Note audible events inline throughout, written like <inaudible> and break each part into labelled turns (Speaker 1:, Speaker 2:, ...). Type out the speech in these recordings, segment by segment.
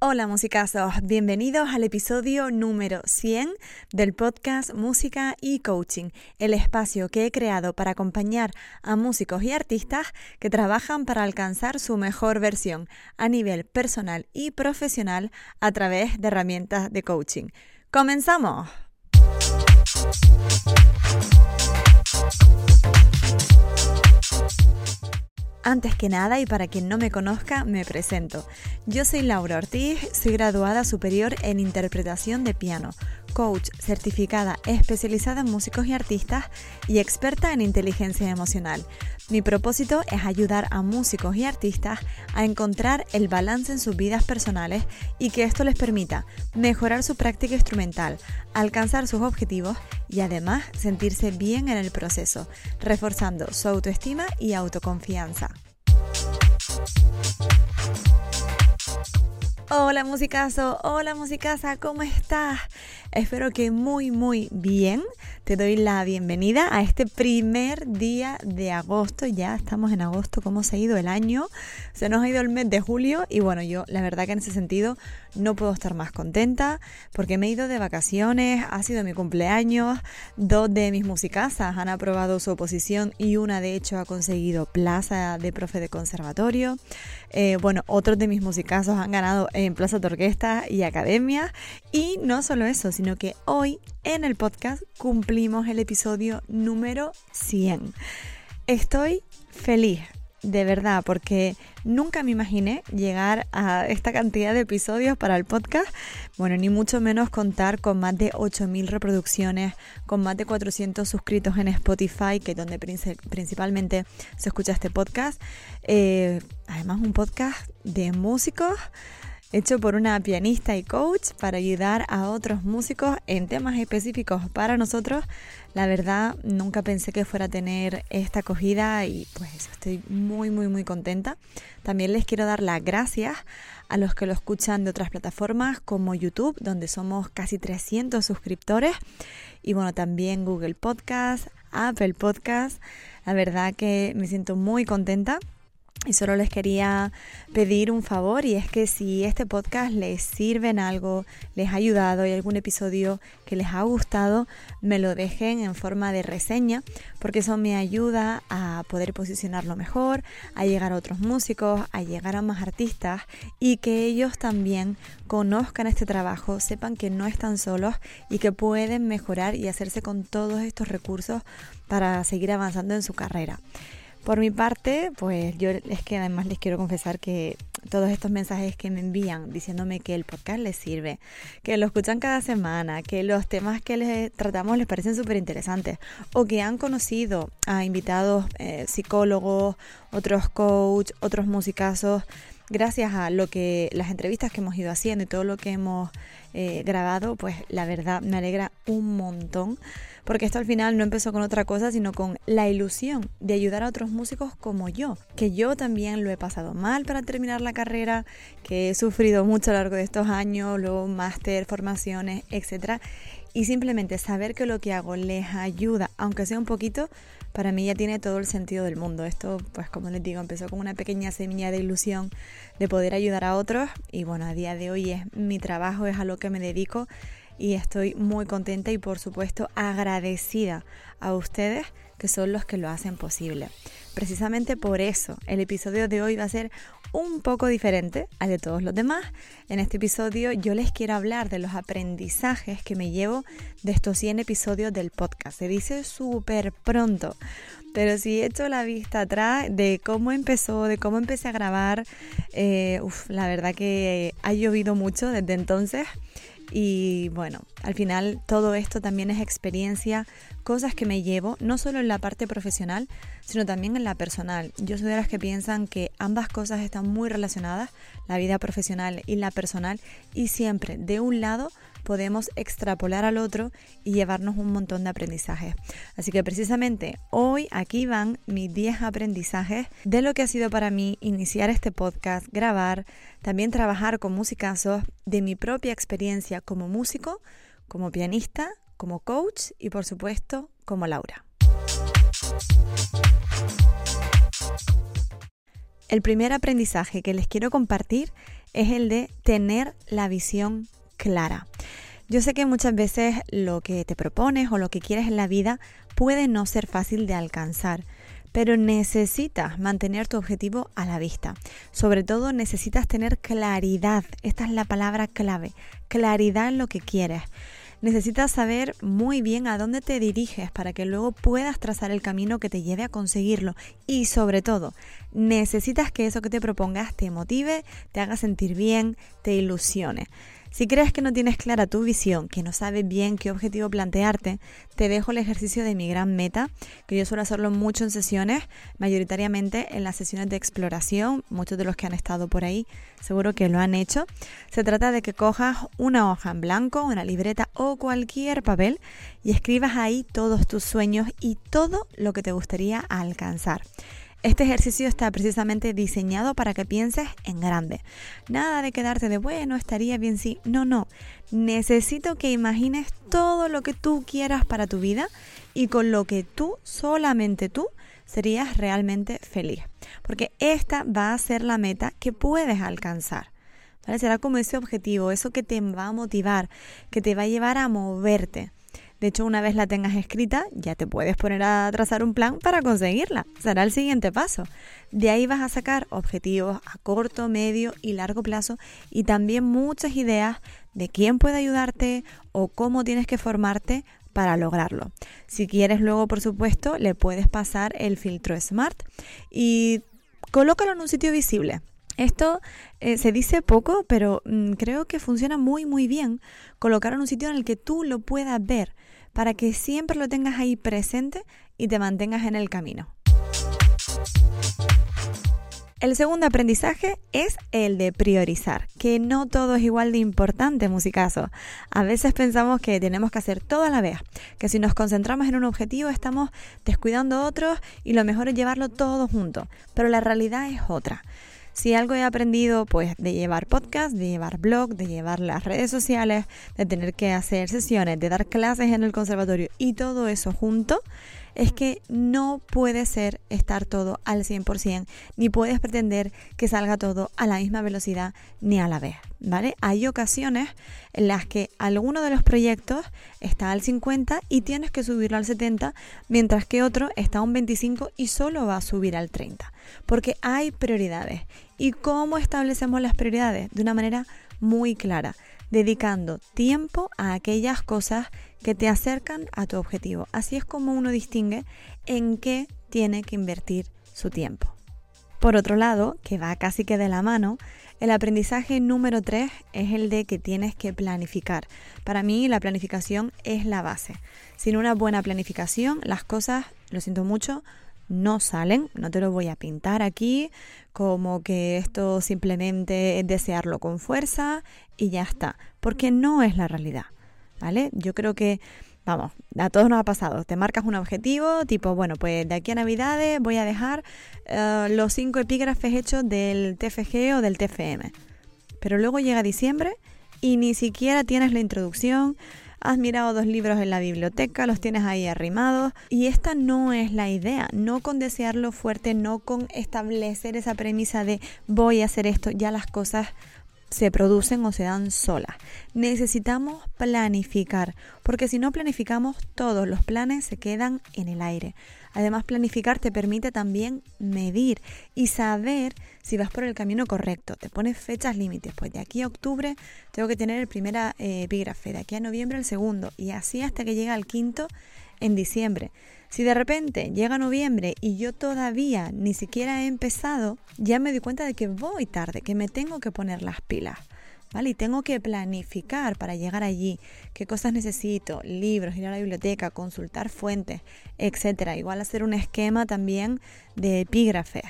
Speaker 1: Hola musicazos, bienvenidos al episodio número 100 del podcast Música y Coaching, el espacio que he creado para acompañar a músicos y artistas que trabajan para alcanzar su mejor versión a nivel personal y profesional a través de herramientas de coaching. ¡Comenzamos! Antes que nada y para quien no me conozca, me presento. Yo soy Laura Ortiz, soy graduada superior en interpretación de piano, coach certificada especializada en músicos y artistas y experta en inteligencia emocional. Mi propósito es ayudar a músicos y artistas a encontrar el balance en sus vidas personales y que esto les permita mejorar su práctica instrumental, alcanzar sus objetivos y además sentirse bien en el proceso, reforzando su autoestima y autoconfianza. ハッハハハ! Hola musicazo, hola musicasa, ¿cómo estás? Espero que muy muy bien. Te doy la bienvenida a este primer día de agosto. Ya estamos en agosto, ¿cómo se ha ido el año? Se nos ha ido el mes de julio y bueno, yo la verdad que en ese sentido no puedo estar más contenta porque me he ido de vacaciones, ha sido mi cumpleaños, dos de mis musicasas han aprobado su oposición y una de hecho ha conseguido plaza de profe de conservatorio. Eh, bueno, otros de mis musicazos han ganado en plaza de orquesta y academia y no solo eso, sino que hoy en el podcast cumplimos el episodio número 100. Estoy feliz, de verdad, porque nunca me imaginé llegar a esta cantidad de episodios para el podcast. Bueno, ni mucho menos contar con más de 8.000 reproducciones, con más de 400 suscritos en Spotify, que es donde principalmente se escucha este podcast. Eh, además, un podcast de músicos hecho por una pianista y coach para ayudar a otros músicos en temas específicos para nosotros. La verdad, nunca pensé que fuera a tener esta acogida y pues estoy muy, muy, muy contenta. También les quiero dar las gracias a los que lo escuchan de otras plataformas como YouTube, donde somos casi 300 suscriptores. Y bueno, también Google Podcast, Apple Podcast. La verdad que me siento muy contenta y solo les quería pedir un favor y es que si este podcast les sirve en algo, les ha ayudado y algún episodio que les ha gustado, me lo dejen en forma de reseña porque eso me ayuda a poder posicionarlo mejor, a llegar a otros músicos, a llegar a más artistas y que ellos también conozcan este trabajo, sepan que no están solos y que pueden mejorar y hacerse con todos estos recursos para seguir avanzando en su carrera. Por mi parte, pues yo es que además les quiero confesar que todos estos mensajes que me envían diciéndome que el podcast les sirve, que lo escuchan cada semana, que los temas que les tratamos les parecen súper interesantes o que han conocido a invitados eh, psicólogos, otros coach, otros musicazos, gracias a lo que las entrevistas que hemos ido haciendo y todo lo que hemos eh, grabado, pues la verdad me alegra un montón porque esto al final no empezó con otra cosa, sino con la ilusión de ayudar a otros músicos como yo, que yo también lo he pasado mal para terminar la carrera, que he sufrido mucho a lo largo de estos años, luego máster, formaciones, etcétera, y simplemente saber que lo que hago les ayuda, aunque sea un poquito, para mí ya tiene todo el sentido del mundo. Esto, pues como les digo, empezó con una pequeña semilla de ilusión de poder ayudar a otros y bueno, a día de hoy es mi trabajo, es a lo que me dedico y estoy muy contenta y por supuesto agradecida a ustedes que son los que lo hacen posible. Precisamente por eso el episodio de hoy va a ser un poco diferente al de todos los demás. En este episodio yo les quiero hablar de los aprendizajes que me llevo de estos 100 episodios del podcast. Se dice súper pronto, pero si echo la vista atrás de cómo empezó, de cómo empecé a grabar, eh, la verdad que ha llovido mucho desde entonces y bueno, al final todo esto también es experiencia, cosas que me llevo, no solo en la parte profesional, sino también en la personal. Yo soy de las que piensan que ambas cosas están muy relacionadas, la vida profesional y la personal, y siempre de un lado podemos extrapolar al otro y llevarnos un montón de aprendizajes. Así que precisamente hoy aquí van mis 10 aprendizajes de lo que ha sido para mí iniciar este podcast, grabar, también trabajar con musicazos, de mi propia experiencia como músico, como pianista, como coach y por supuesto como Laura. El primer aprendizaje que les quiero compartir es el de tener la visión clara. Yo sé que muchas veces lo que te propones o lo que quieres en la vida puede no ser fácil de alcanzar, pero necesitas mantener tu objetivo a la vista. Sobre todo necesitas tener claridad, esta es la palabra clave, claridad en lo que quieres. Necesitas saber muy bien a dónde te diriges para que luego puedas trazar el camino que te lleve a conseguirlo. Y sobre todo, necesitas que eso que te propongas te motive, te haga sentir bien, te ilusione. Si crees que no tienes clara tu visión, que no sabes bien qué objetivo plantearte, te dejo el ejercicio de mi gran meta, que yo suelo hacerlo mucho en sesiones, mayoritariamente en las sesiones de exploración, muchos de los que han estado por ahí seguro que lo han hecho. Se trata de que cojas una hoja en blanco, una libreta o cualquier papel y escribas ahí todos tus sueños y todo lo que te gustaría alcanzar. Este ejercicio está precisamente diseñado para que pienses en grande. Nada de quedarte de bueno, estaría bien si. No, no. Necesito que imagines todo lo que tú quieras para tu vida y con lo que tú, solamente tú, serías realmente feliz. Porque esta va a ser la meta que puedes alcanzar. Será como ese objetivo, eso que te va a motivar, que te va a llevar a moverte. De hecho, una vez la tengas escrita, ya te puedes poner a trazar un plan para conseguirla. Será el siguiente paso. De ahí vas a sacar objetivos a corto, medio y largo plazo y también muchas ideas de quién puede ayudarte o cómo tienes que formarte para lograrlo. Si quieres luego, por supuesto, le puedes pasar el filtro Smart y colócalo en un sitio visible. Esto eh, se dice poco, pero mm, creo que funciona muy muy bien colocar en un sitio en el que tú lo puedas ver para que siempre lo tengas ahí presente y te mantengas en el camino. El segundo aprendizaje es el de priorizar, que no todo es igual de importante, musicazo. A veces pensamos que tenemos que hacer todo a la vez, que si nos concentramos en un objetivo estamos descuidando otros y lo mejor es llevarlo todo junto, pero la realidad es otra. Si algo he aprendido, pues de llevar podcast, de llevar blog, de llevar las redes sociales, de tener que hacer sesiones, de dar clases en el conservatorio y todo eso junto, es que no puede ser estar todo al 100%, ni puedes pretender que salga todo a la misma velocidad ni a la vez, ¿vale? Hay ocasiones en las que alguno de los proyectos está al 50 y tienes que subirlo al 70, mientras que otro está a un 25 y solo va a subir al 30, porque hay prioridades ¿Y cómo establecemos las prioridades? De una manera muy clara, dedicando tiempo a aquellas cosas que te acercan a tu objetivo. Así es como uno distingue en qué tiene que invertir su tiempo. Por otro lado, que va casi que de la mano, el aprendizaje número 3 es el de que tienes que planificar. Para mí la planificación es la base. Sin una buena planificación las cosas, lo siento mucho, no salen, no te lo voy a pintar aquí como que esto simplemente es desearlo con fuerza y ya está, porque no es la realidad, ¿vale? Yo creo que, vamos, a todos nos ha pasado, te marcas un objetivo, tipo, bueno, pues de aquí a Navidades voy a dejar eh, los cinco epígrafes hechos del TFG o del TFM, pero luego llega diciembre y ni siquiera tienes la introducción, has mirado dos libros en la biblioteca, los tienes ahí arrimados y esta no es la idea, no con desearlo fuerte, no con establecer esa premisa de voy a hacer esto, ya las cosas se producen o se dan solas. Necesitamos planificar, porque si no planificamos, todos los planes se quedan en el aire. Además, planificar te permite también medir y saber si vas por el camino correcto. Te pones fechas límites. Pues de aquí a octubre tengo que tener el primer eh, epígrafe, de aquí a noviembre el segundo y así hasta que llega el quinto en diciembre. Si de repente llega noviembre y yo todavía ni siquiera he empezado, ya me doy cuenta de que voy tarde, que me tengo que poner las pilas. ¿Vale? Y tengo que planificar para llegar allí, qué cosas necesito, libros, ir a la biblioteca, consultar fuentes, etcétera. Igual hacer un esquema también de epígrafes.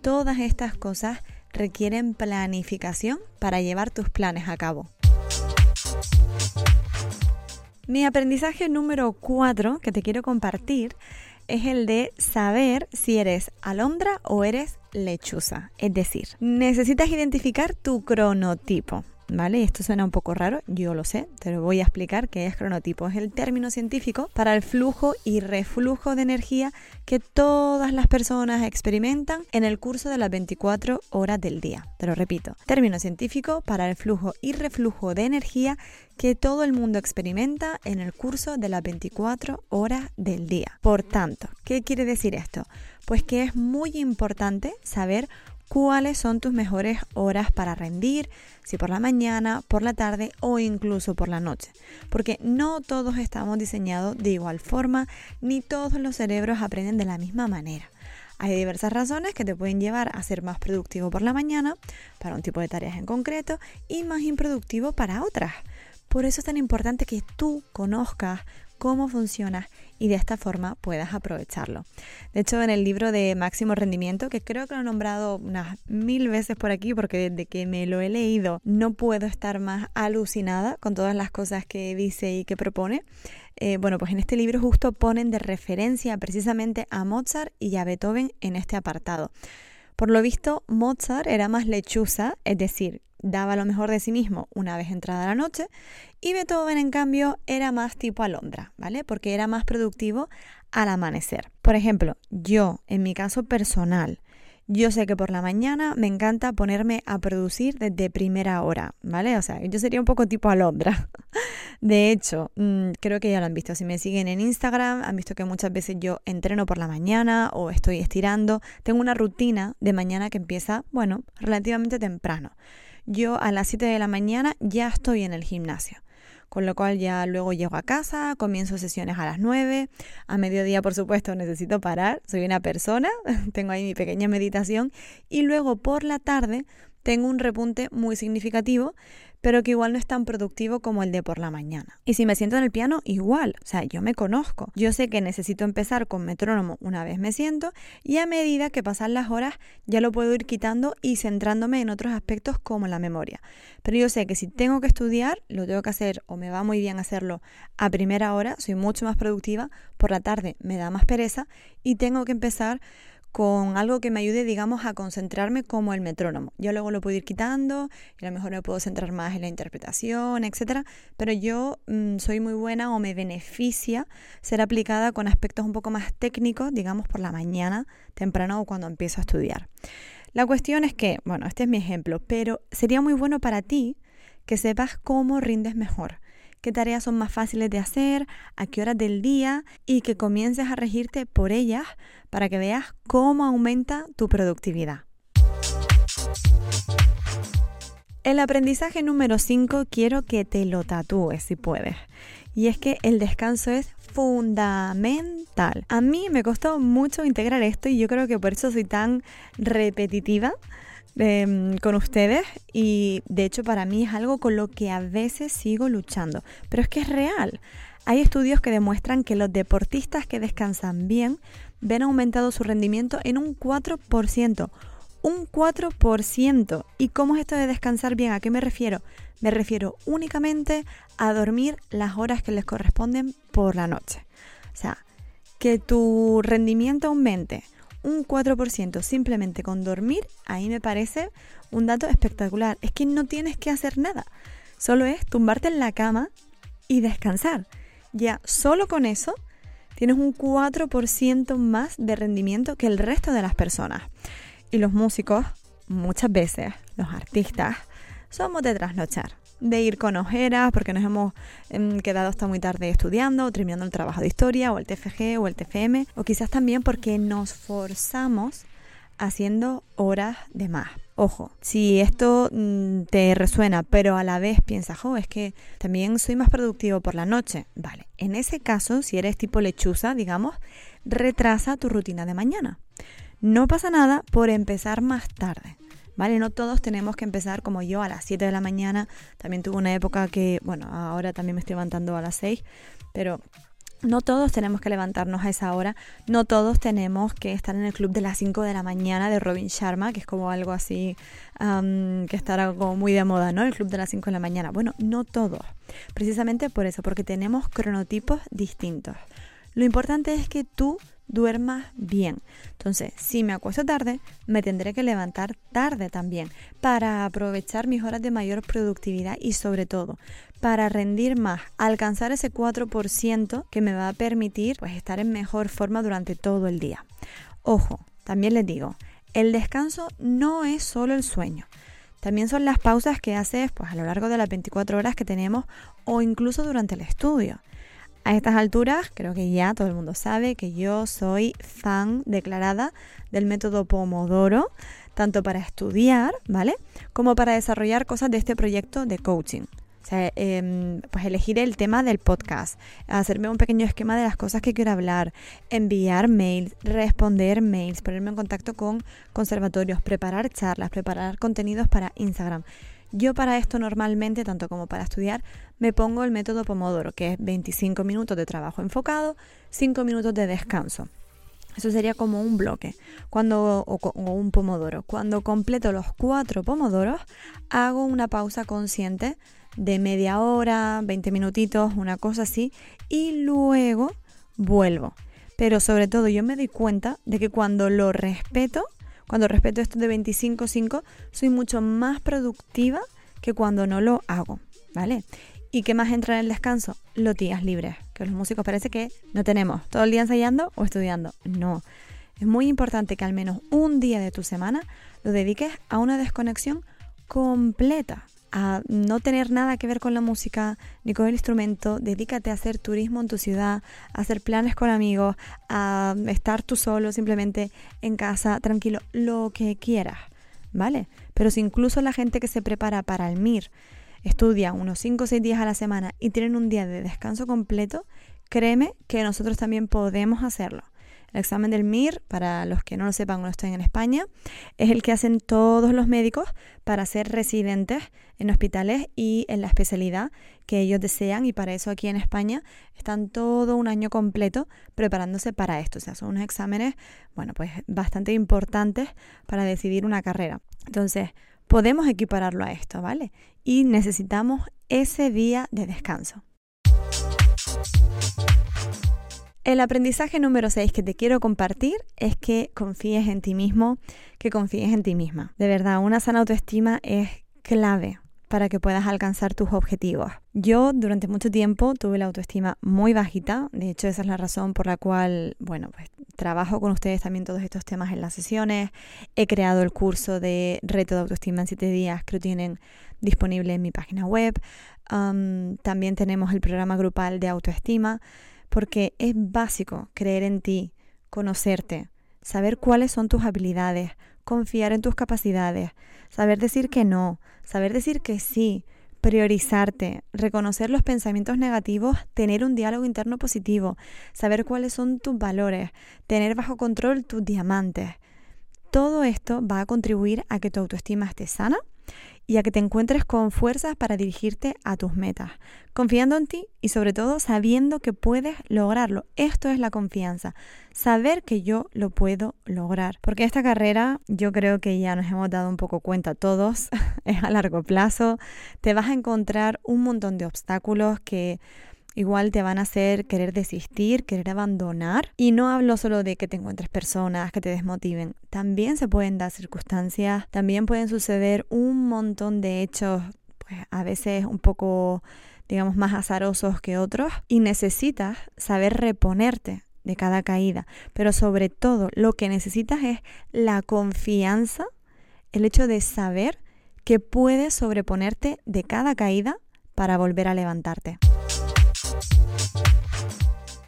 Speaker 1: Todas estas cosas requieren planificación para llevar tus planes a cabo. Mi aprendizaje número 4 que te quiero compartir es el de saber si eres alondra o eres lechuza. Es decir, necesitas identificar tu cronotipo. ¿Vale? Esto suena un poco raro, yo lo sé, te lo voy a explicar qué es cronotipo. Es el término científico para el flujo y reflujo de energía que todas las personas experimentan en el curso de las 24 horas del día. Te lo repito, término científico para el flujo y reflujo de energía que todo el mundo experimenta en el curso de las 24 horas del día. Por tanto, ¿qué quiere decir esto? Pues que es muy importante saber cuáles son tus mejores horas para rendir, si por la mañana, por la tarde o incluso por la noche. Porque no todos estamos diseñados de igual forma, ni todos los cerebros aprenden de la misma manera. Hay diversas razones que te pueden llevar a ser más productivo por la mañana para un tipo de tareas en concreto y más improductivo para otras. Por eso es tan importante que tú conozcas cómo funciona y de esta forma puedas aprovecharlo. De hecho, en el libro de máximo rendimiento, que creo que lo he nombrado unas mil veces por aquí, porque desde que me lo he leído no puedo estar más alucinada con todas las cosas que dice y que propone. Eh, bueno, pues en este libro justo ponen de referencia precisamente a Mozart y a Beethoven en este apartado. Por lo visto, Mozart era más lechuza, es decir, daba lo mejor de sí mismo una vez entrada la noche y Beethoven en cambio era más tipo alondra, ¿vale? Porque era más productivo al amanecer. Por ejemplo, yo en mi caso personal, yo sé que por la mañana me encanta ponerme a producir desde primera hora, ¿vale? O sea, yo sería un poco tipo alondra. <laughs> De hecho, mm, creo que ya lo han visto. Si me siguen en Instagram, han visto que muchas veces yo entreno por la mañana o estoy estirando. Tengo una rutina de mañana que empieza, bueno, relativamente temprano yo a las 7 de la mañana ya estoy en el gimnasio. Con lo cual ya luego llego a casa, comienzo sesiones a las 9. A mediodía, por supuesto, necesito parar. Soy una persona, <laughs> tengo ahí mi pequeña meditación. Y luego por la tarde tengo un repunte muy significativo pero que igual no es tan productivo como el de por la mañana. Y si me siento en el piano, igual, o sea, yo me conozco. Yo sé que necesito empezar con metrónomo una vez me siento y a medida que pasan las horas ya lo puedo ir quitando y centrándome en otros aspectos como la memoria. Pero yo sé que si tengo que estudiar, lo tengo que hacer o me va muy bien hacerlo a primera hora, soy mucho más productiva, por la tarde me da más pereza y tengo que empezar con algo que me ayude, digamos, a concentrarme como el metrónomo. Yo luego lo puedo ir quitando y a lo mejor me puedo centrar más en la interpretación, etcétera, pero yo mm, soy muy buena o me beneficia ser aplicada con aspectos un poco más técnicos, digamos, por la mañana, temprano o cuando empiezo a estudiar. La cuestión es que, bueno, este es mi ejemplo, pero sería muy bueno para ti que sepas cómo rindes mejor qué tareas son más fáciles de hacer, a qué horas del día y que comiences a regirte por ellas para que veas cómo aumenta tu productividad. El aprendizaje número 5 quiero que te lo tatúes si puedes. Y es que el descanso es fundamental. A mí me costó mucho integrar esto y yo creo que por eso soy tan repetitiva Em, con ustedes y de hecho para mí es algo con lo que a veces sigo luchando, pero es que es real. Hay estudios que demuestran que los deportistas que descansan bien ven aumentado su rendimiento en un 4%. Un 4%. ¿Y cómo es esto de descansar bien? ¿A qué me refiero? Me refiero únicamente a dormir las horas que les corresponden por la noche. O sea, que tu rendimiento aumente un 4% simplemente con dormir, ahí me parece un dato espectacular. Es que no tienes que hacer nada, solo es tumbarte en la cama y descansar. Ya solo con eso tienes un 4% más de rendimiento que el resto de las personas. Y los músicos, muchas veces, los artistas, somos de trasnochar de ir con ojeras porque nos hemos em, quedado hasta muy tarde estudiando o terminando el trabajo de historia o el TFG o el TFM o quizás también porque nos forzamos haciendo horas de más. Ojo, si esto mm, te resuena, pero a la vez piensas, oh, es que también soy más productivo por la noche. Vale, en ese caso, si eres tipo lechuza, digamos, retrasa tu rutina de mañana. No pasa nada por empezar más tarde. ¿Vale? No todos tenemos que empezar como yo a las 7 de la mañana. También tuve una época que, bueno, ahora también me estoy levantando a las 6, pero no todos tenemos que levantarnos a esa hora, no todos tenemos que estar en el club de las 5 de la mañana de Robin Sharma, que es como algo así que estará como muy de moda, ¿no? El club de las 5 de la mañana. Bueno, no todos, precisamente por eso, porque tenemos cronotipos distintos. Lo importante es que tú duermas bien. Entonces, si me acuesto tarde, me tendré que levantar tarde también para aprovechar mis horas de mayor productividad y sobre todo para rendir más, alcanzar ese 4% que me va a permitir pues estar en mejor forma durante todo el día. Ojo, también les digo, el descanso no es solo el sueño. También son las pausas que haces pues, a lo largo de las 24 horas que tenemos o incluso durante el estudio. A estas alturas creo que ya todo el mundo sabe que yo soy fan declarada del método Pomodoro, tanto para estudiar, ¿vale? Como para desarrollar cosas de este proyecto de coaching. O sea, em, pues elegir el tema del podcast, hacerme un pequeño esquema de las cosas que quiero hablar, enviar mails, responder mails, ponerme en contacto con conservatorios, preparar charlas, preparar contenidos para Instagram. Yo para esto normalmente, tanto como para estudiar, me pongo el método Pomodoro, que es 25 minutos de trabajo enfocado, 5 minutos de descanso. Eso sería como un bloque cuando, o, un pomodoro. Cuando completo los cuatro pomodoros, hago una pausa consciente de media hora, 20 minutitos, una cosa así, y luego vuelvo. Pero sobre todo yo me doy cuenta de que cuando lo respeto, cuando respeto esto de 25-5, soy mucho más productiva que cuando no lo hago, ¿vale? ¿Y qué más entra en el descanso? Los días libres, que los músicos parece que no tenemos. Todo el día ensayando o estudiando. No. Es muy importante que al menos un día de tu semana lo dediques a una desconexión completa, a no tener nada que ver con la música ni con el instrumento, dedícate a hacer turismo en tu ciudad, a hacer planes con amigos, a estar tú solo simplemente en casa, tranquilo, lo que quieras, ¿vale? Pero si incluso la gente que se prepara para el MIR estudia unos 5 o 6 días a la semana y tienen un día de descanso completo, créeme que nosotros también podemos hacerlo. El examen del MIR, para los que no lo sepan o no estén en España, es el que hacen todos los médicos para ser residentes en hospitales y en la especialidad que ellos desean y para eso aquí en España están todo un año completo preparándose para esto. O sea, son unos exámenes, bueno, pues bastante importantes para decidir una carrera. Entonces, podemos equipararlo a esto, ¿vale? Y necesitamos ese día de descanso. El aprendizaje número 6 que te quiero compartir es que confíes en ti mismo, que confíes en ti misma. De verdad, una sana autoestima es clave para que puedas alcanzar tus objetivos. Yo durante mucho tiempo tuve la autoestima muy bajita, de hecho esa es la razón por la cual, bueno, pues trabajo con ustedes también todos estos temas en las sesiones, he creado el curso de reto de autoestima en 7 días que lo tienen disponible en mi página web, también tenemos el programa grupal de autoestima porque es básico creer en ti, conocerte, saber cuáles son tus habilidades, confiar en tus capacidades, saber decir que no, saber decir que sí, priorizarte, reconocer los pensamientos negativos, tener un diálogo interno positivo, saber cuáles son tus valores, tener bajo control tus diamantes. Todo esto va a contribuir a que tu autoestima esté sana y a que te encuentres con fuerzas para dirigirte a tus metas, confiando en ti y sobre todo sabiendo que puedes lograrlo. Esto es la confianza, saber que yo lo puedo lograr. Porque esta carrera yo creo que ya nos hemos dado un poco cuenta todos, <laughs> es a largo plazo, te vas a encontrar un montón de obstáculos que igual te van a hacer querer desistir, querer abandonar. Y no hablo solo de que te encuentres personas que te desmotiven, también se pueden dar circunstancias, también pueden suceder un montón de hechos, pues a veces un poco digamos más azarosos que otros y necesitas saber reponerte de cada caída, pero sobre todo lo que necesitas es la confianza, el hecho de saber que puedes sobreponerte de cada caída para volver a levantarte.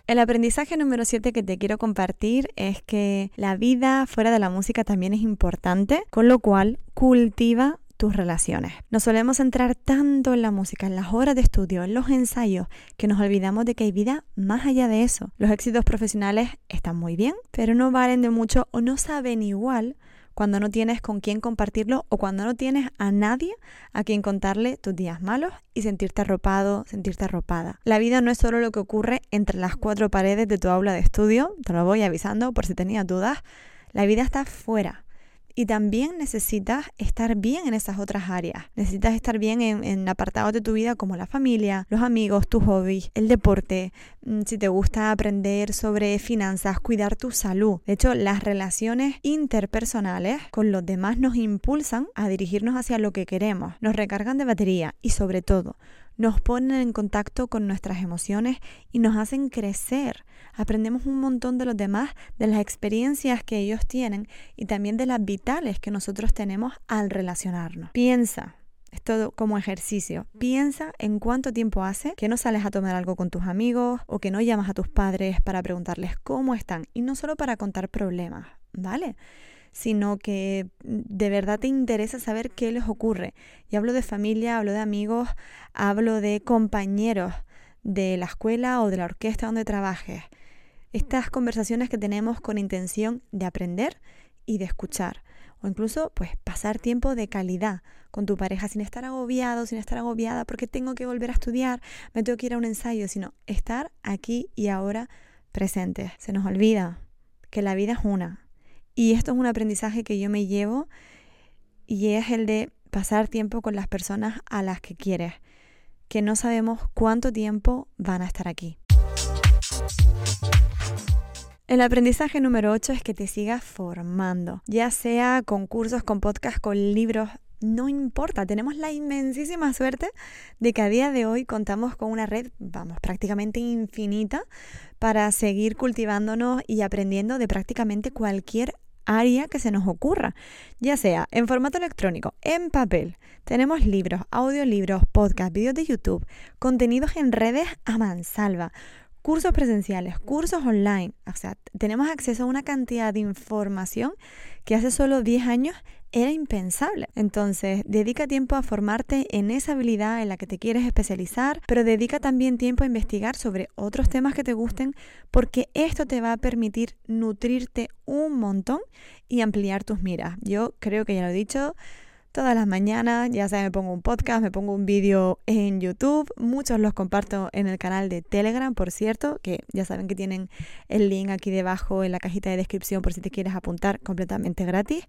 Speaker 1: El aprendizaje número 7 que te quiero compartir es que la vida fuera de la música también es importante, con lo cual cultiva tus relaciones. Nos solemos centrar tanto en la música, en las horas de estudio, en los ensayos, que nos olvidamos de que hay vida más allá de eso. Los éxitos profesionales están muy bien, pero no valen de mucho o no saben igual cuando no tienes con quién compartirlo o cuando no tienes a nadie a quien contarle tus días malos y sentirte arropado, sentirte arropada. La vida no es solo lo que ocurre entre las cuatro paredes de tu aula de estudio, te lo voy avisando por si tenías dudas, la vida está fuera Y también necesitas estar bien en esas otras áreas. Necesitas estar bien en, apartados de tu vida como la familia, los amigos, tus hobbies, el deporte, mm, si te gusta aprender sobre finanzas, cuidar tu salud. De hecho, las relaciones interpersonales con los demás nos impulsan a dirigirnos hacia lo que queremos, nos recargan de batería y sobre todo nos ponen en contacto con nuestras emociones y nos hacen crecer. Aprendemos un montón de los demás, de las experiencias que ellos tienen y también de las vitales que nosotros tenemos al relacionarnos. Piensa, es todo como ejercicio. Piensa en cuánto tiempo hace que no sales a tomar algo con tus amigos o que no llamas a tus padres para preguntarles cómo están y no solo para contar problemas, ¿vale? sino que de verdad te interesa saber qué les ocurre. Y hablo de familia, hablo de amigos, hablo de compañeros de la escuela o de la orquesta donde trabajes. Estas conversaciones que tenemos con intención de aprender y de escuchar. O incluso, pues, pasar tiempo de calidad con tu pareja sin estar agobiado, sin estar agobiada porque tengo que volver a estudiar, me tengo que ir a un ensayo, sino estar aquí y ahora presentes. Se nos olvida que la vida es una y esto es un aprendizaje que yo me llevo y es el de pasar tiempo con las personas a las que quieres, que no sabemos cuánto tiempo van a estar aquí. El aprendizaje número 8 es que te sigas formando, ya sea con cursos, con podcasts, con libros, no importa, tenemos la inmensísima suerte de que a día de hoy contamos con una red, vamos, prácticamente infinita para seguir cultivándonos y aprendiendo de prácticamente cualquier área que se nos ocurra, ya sea en formato electrónico, en papel. Tenemos libros, audiolibros, podcasts, vídeos de YouTube, contenidos en redes a mansalva, cursos presenciales, cursos online. O sea, tenemos acceso a una cantidad de información que hace solo 10 años era impensable. Entonces, dedica tiempo a formarte en esa habilidad en la que te quieres especializar, pero dedica también tiempo a investigar sobre otros temas que te gusten, porque esto te va a permitir nutrirte un montón y ampliar tus miras. Yo creo que ya lo he dicho todas las mañanas, ya sea me pongo un podcast, me pongo un vídeo en YouTube, muchos los comparto en el canal de Telegram, por cierto, que ya saben que tienen el link aquí debajo en la cajita de descripción por si te quieres apuntar completamente gratis.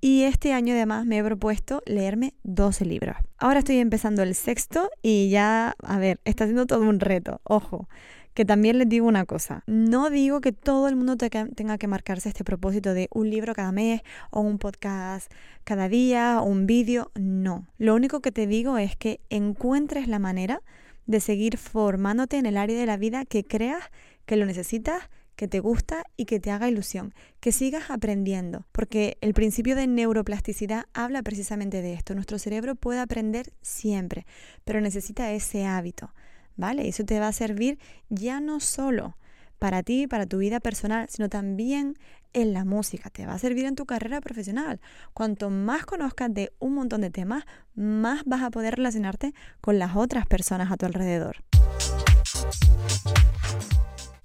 Speaker 1: Y este año además me he propuesto leerme 12 libros. Ahora estoy empezando el sexto y ya, a ver, está siendo todo un reto, ojo que también les digo una cosa, no digo que todo el mundo tenga que marcarse este propósito de un libro cada mes o un podcast cada día o un vídeo, no. Lo único que te digo es que encuentres la manera de seguir formándote en el área de la vida que creas que lo necesitas que te gusta y que te haga ilusión, que sigas aprendiendo, porque el principio de neuroplasticidad habla precisamente de esto. Nuestro cerebro puede aprender siempre, pero necesita ese hábito. ¿Vale? Eso te va a servir ya no solo para ti, para tu vida personal, sino también en la música, te va a servir en tu carrera profesional. Cuanto más conozcas de un montón de temas, más vas a poder relacionarte con las otras personas a tu alrededor.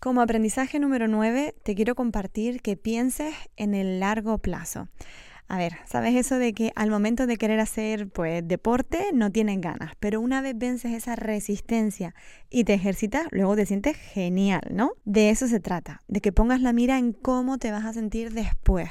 Speaker 1: Como aprendizaje número 9, te quiero compartir que pienses en el largo plazo. A ver, ¿sabes eso de que al momento de querer hacer pues deporte no tienen ganas, pero una vez vences esa resistencia y te ejercitas, luego te sientes genial, ¿no? De eso se trata, de que pongas la mira en cómo te vas a sentir después,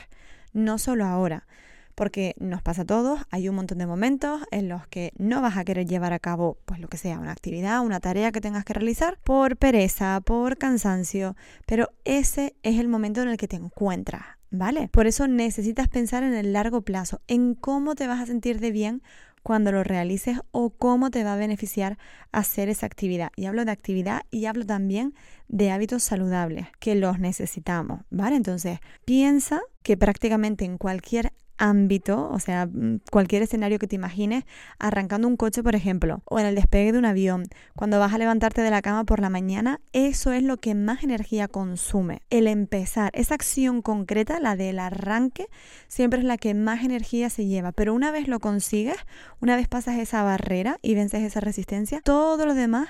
Speaker 1: no solo ahora. Porque nos pasa a todos, hay un montón de momentos en los que no vas a querer llevar a cabo, pues lo que sea, una actividad, una tarea que tengas que realizar por pereza, por cansancio, pero ese es el momento en el que te encuentras ¿vale? Por eso necesitas pensar en el largo plazo, en cómo te vas a sentir de bien cuando lo realices o cómo te va a beneficiar hacer esa actividad. Y hablo de actividad y hablo también de hábitos saludables, que los necesitamos, ¿vale? Entonces, piensa que prácticamente en cualquier ámbito, o sea, mm, cualquier escenario que te imagines, arrancando un coche, por ejemplo, o en el despegue de un avión, cuando vas a levantarte de la cama por la mañana, eso es lo que más energía consume. El empezar, esa acción concreta, la del arranque, siempre es la que más energía se lleva, pero una vez lo consigues, una vez pasas esa barrera y vences esa resistencia, todo lo demás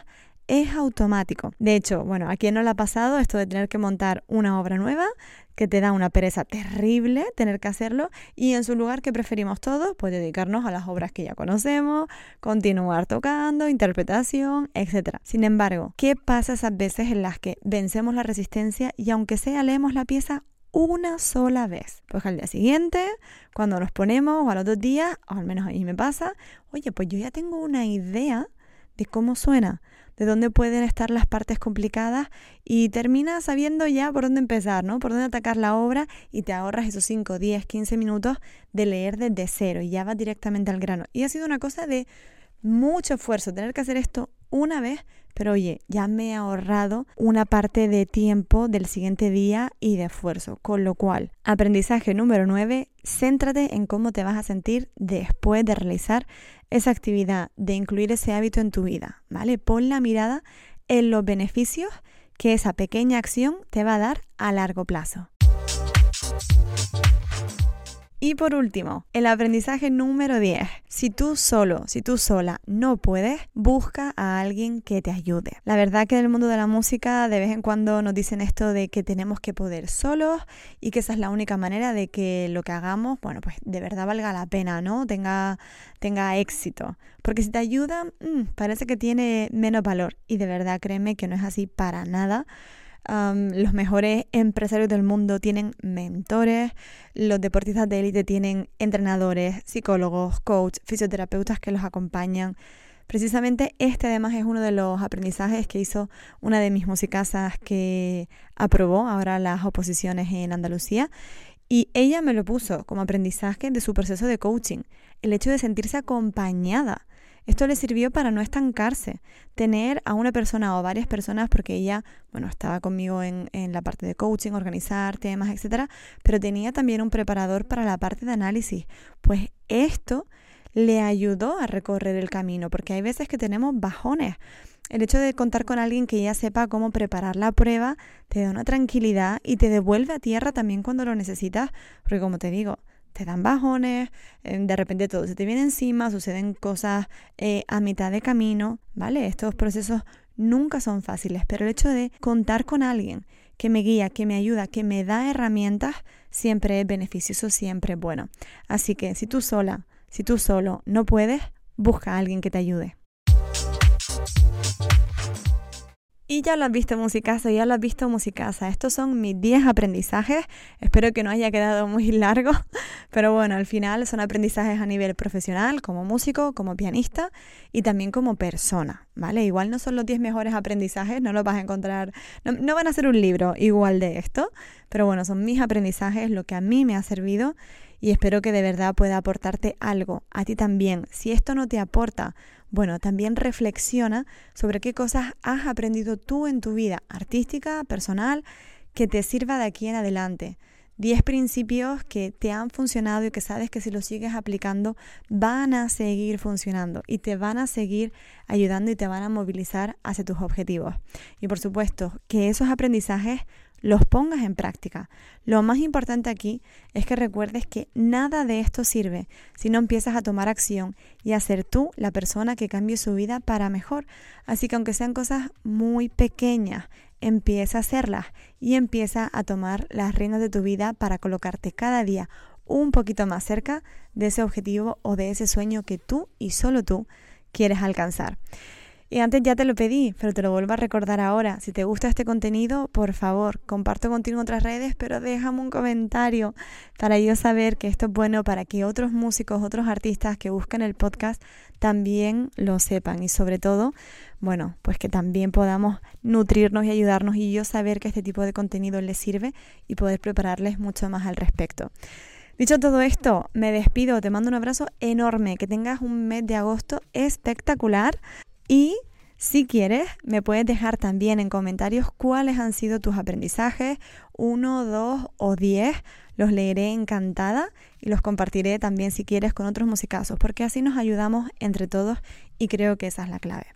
Speaker 1: es automático. De hecho, bueno, ¿a quién no le ha pasado esto de tener que montar una obra nueva? que te da una pereza terrible tener que hacerlo y en su lugar que preferimos todos, pues dedicarnos a las obras que ya conocemos, continuar tocando, interpretación, etc. Sin embargo, ¿qué pasa esas veces en las que vencemos la resistencia y aunque sea leemos la pieza una sola vez. Pues al día siguiente, cuando nos ponemos, o a los dos días, o al menos a mí me pasa, oye, pues yo ya tengo una idea cómo suena, de dónde pueden estar las partes complicadas y terminas sabiendo ya por dónde empezar, ¿no? Por dónde atacar la obra y te ahorras esos 5, 10, 15 minutos de leer desde cero y ya vas directamente al grano. Y ha sido una cosa de mucho esfuerzo tener que hacer esto una vez, pero oye, ya me he ahorrado una parte de tiempo del siguiente día y de esfuerzo. Con lo cual, aprendizaje número 9, céntrate en cómo te vas a sentir después de realizar esa actividad, de incluir ese hábito en tu vida, ¿vale? Pon la mirada en los beneficios que esa pequeña acción te va a dar a largo plazo. Y por último, el aprendizaje número 10. Si tú solo, si tú sola no puedes, busca a alguien que te ayude. La verdad que en el mundo de la música de vez en cuando nos dicen esto de que tenemos que poder solos y que esa es la única manera de que lo que hagamos, bueno, pues de verdad valga la pena, ¿no? Tenga, tenga éxito. Porque si te ayuda, mm, parece que tiene menos valor. Y de verdad créeme que no es así para nada los mejores empresarios del mundo tienen mentores, los deportistas de élite tienen entrenadores, psicólogos, coach, fisioterapeutas que los acompañan. Precisamente este además es uno de los aprendizajes que hizo una de mis musicasas que aprobó ahora las oposiciones en Andalucía y ella me lo puso como aprendizaje de su proceso de coaching, el hecho de sentirse acompañada esto le sirvió para no estancarse, tener a una persona o varias personas, porque ella, bueno, estaba conmigo en, en la parte de coaching, organizar temas, etcétera, pero tenía también un preparador para la parte de análisis. Pues esto le ayudó a recorrer el camino, porque hay veces que tenemos bajones. El hecho de contar con alguien que ya sepa cómo preparar la prueba te da una tranquilidad y te devuelve a tierra también cuando lo necesitas, porque como te digo, te dan bajones, eh, de repente todo se te viene encima, suceden cosas eh, a mitad de camino, ¿vale? Estos procesos nunca son fáciles, pero el hecho de contar con alguien que me guía, que me ayuda, que me da herramientas, siempre es beneficioso, siempre es bueno. Así que si tú sola, si tú solo no puedes, busca a alguien que te ayude. Y ya lo has visto musicasa, ya lo has visto musicasa. Estos son mis 10 aprendizajes. Espero que no haya quedado muy <laughs> largo, pero bueno, al final son aprendizajes a nivel profesional, como músico, como pianista y también como persona, ¿vale? Igual no son los 10 mejores aprendizajes, no los vas a encontrar, no, no van a ser un libro igual de esto, pero bueno, son mis aprendizajes, lo que a mí me ha servido y espero que de verdad pueda aportarte algo a ti también. Si esto no te aporta, bueno, también reflexiona sobre qué cosas has aprendido tú en tu vida artística, personal, que te sirva de aquí en adelante. Diez principios que te han funcionado y que sabes que si los sigues aplicando van a seguir funcionando y te van a seguir ayudando y te van a movilizar hacia tus objetivos. Y por supuesto, que esos aprendizajes los pongas en práctica. Lo más importante aquí es que recuerdes que nada de esto sirve si no empiezas a tomar acción y a ser tú la persona que cambie su vida para mejor. Así que aunque sean cosas muy pequeñas, empieza a hacerlas y empieza a tomar las riendas de tu vida para colocarte cada día un poquito más cerca de ese objetivo o de ese sueño que tú y solo tú quieres alcanzar. Y antes ya te lo pedí, pero te lo vuelvo a recordar ahora. Si te gusta este contenido, por favor, comparto contigo en otras redes, pero déjame un comentario para yo saber que esto es bueno para que otros músicos, otros artistas que buscan el podcast también lo sepan. Y sobre todo, bueno, pues que también podamos nutrirnos y ayudarnos y yo saber que este tipo de contenido les sirve y poder prepararles mucho más al respecto. Dicho todo esto, me despido, te mando un abrazo enorme, que tengas un mes de agosto espectacular. Y si quieres, me puedes dejar también en comentarios cuáles han sido tus aprendizajes, uno, dos o diez. Los leeré encantada y los compartiré también si quieres con otros musicazos, porque así nos ayudamos entre todos y creo que esa es la clave.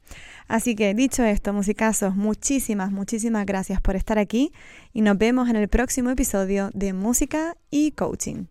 Speaker 1: Así que dicho esto, musicazos, muchísimas, muchísimas gracias por estar aquí y nos vemos en el próximo episodio de Música y Coaching.